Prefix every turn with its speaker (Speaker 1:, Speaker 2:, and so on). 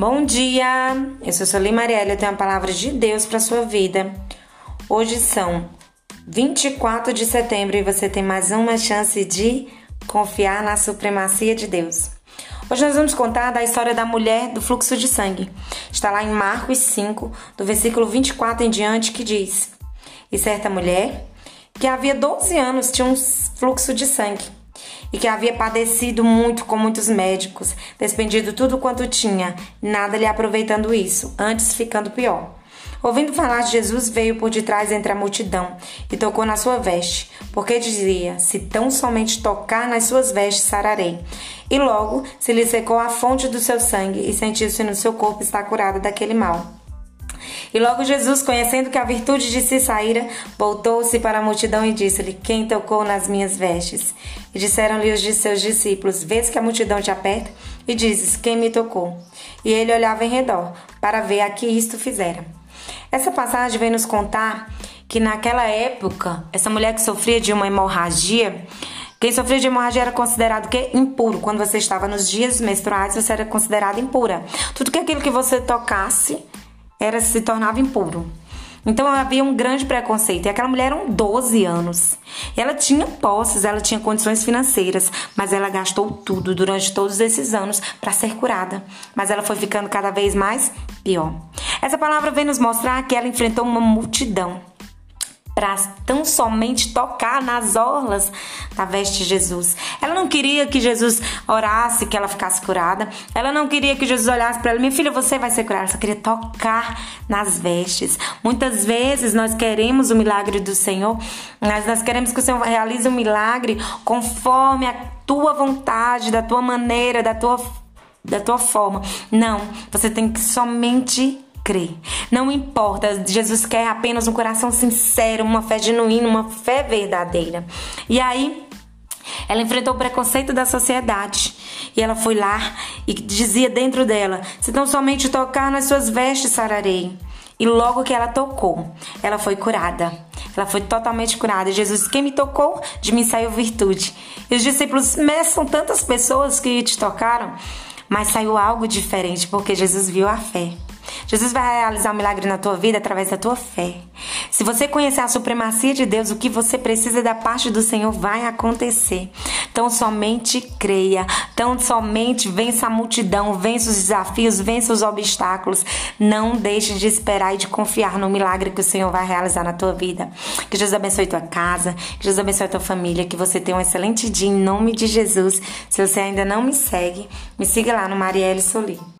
Speaker 1: Bom dia! Eu sou Solim Marielle, eu tenho a palavra de Deus para sua vida. Hoje são 24 de setembro e você tem mais uma chance de confiar na supremacia de Deus. Hoje nós vamos contar da história da mulher do fluxo de sangue. Está lá em Marcos 5, do versículo 24 em diante, que diz: E certa mulher, que havia 12 anos, tinha um fluxo de sangue e que havia padecido muito com muitos médicos, despendido tudo quanto tinha, nada lhe aproveitando isso, antes ficando pior. Ouvindo falar de Jesus, veio por detrás entre a multidão e tocou na sua veste, porque dizia: Se tão somente tocar nas suas vestes, sararei. E logo se lhe secou a fonte do seu sangue e sentiu-se no seu corpo estar curada daquele mal. E logo Jesus, conhecendo que a virtude de si saíra, voltou-se para a multidão e disse-lhe: Quem tocou nas minhas vestes? E disseram-lhe os de seus discípulos: Vês que a multidão te aperta? E dizes: Quem me tocou? E ele olhava em redor, para ver a que isto fizera. Essa passagem vem nos contar que naquela época, essa mulher que sofria de uma hemorragia, quem sofria de hemorragia era considerado que impuro. Quando você estava nos dias menstruais, você era considerada impura. Tudo que aquilo que você tocasse era se tornava impuro. Então havia um grande preconceito. E aquela mulher eram 12 anos. Ela tinha posses, ela tinha condições financeiras, mas ela gastou tudo durante todos esses anos para ser curada. Mas ela foi ficando cada vez mais pior. Essa palavra vem nos mostrar que ela enfrentou uma multidão para tão somente tocar nas orlas da veste de Jesus. Ela não queria que Jesus orasse, que ela ficasse curada. Ela não queria que Jesus olhasse para ela, minha filha, você vai ser curada. Ela só queria tocar nas vestes. Muitas vezes nós queremos o milagre do Senhor, mas nós queremos que o Senhor realize um milagre conforme a tua vontade, da tua maneira, da tua da tua forma. Não, você tem que somente Não importa, Jesus quer apenas um coração sincero, uma fé genuína, uma fé verdadeira. E aí, ela enfrentou o preconceito da sociedade. E ela foi lá e dizia dentro dela: Se não somente tocar nas suas vestes, sararei. E logo que ela tocou, ela foi curada. Ela foi totalmente curada. Jesus, quem me tocou, de mim saiu virtude. E os discípulos, mas são tantas pessoas que te tocaram, mas saiu algo diferente, porque Jesus viu a fé. Jesus vai realizar um milagre na tua vida através da tua fé. Se você conhecer a supremacia de Deus, o que você precisa da parte do Senhor vai acontecer. Então somente creia, então somente vença a multidão, vença os desafios, vença os obstáculos. Não deixe de esperar e de confiar no milagre que o Senhor vai realizar na tua vida. Que Jesus abençoe tua casa, que Jesus abençoe tua família, que você tenha um excelente dia em nome de Jesus. Se você ainda não me segue, me siga lá no Marielle Soli.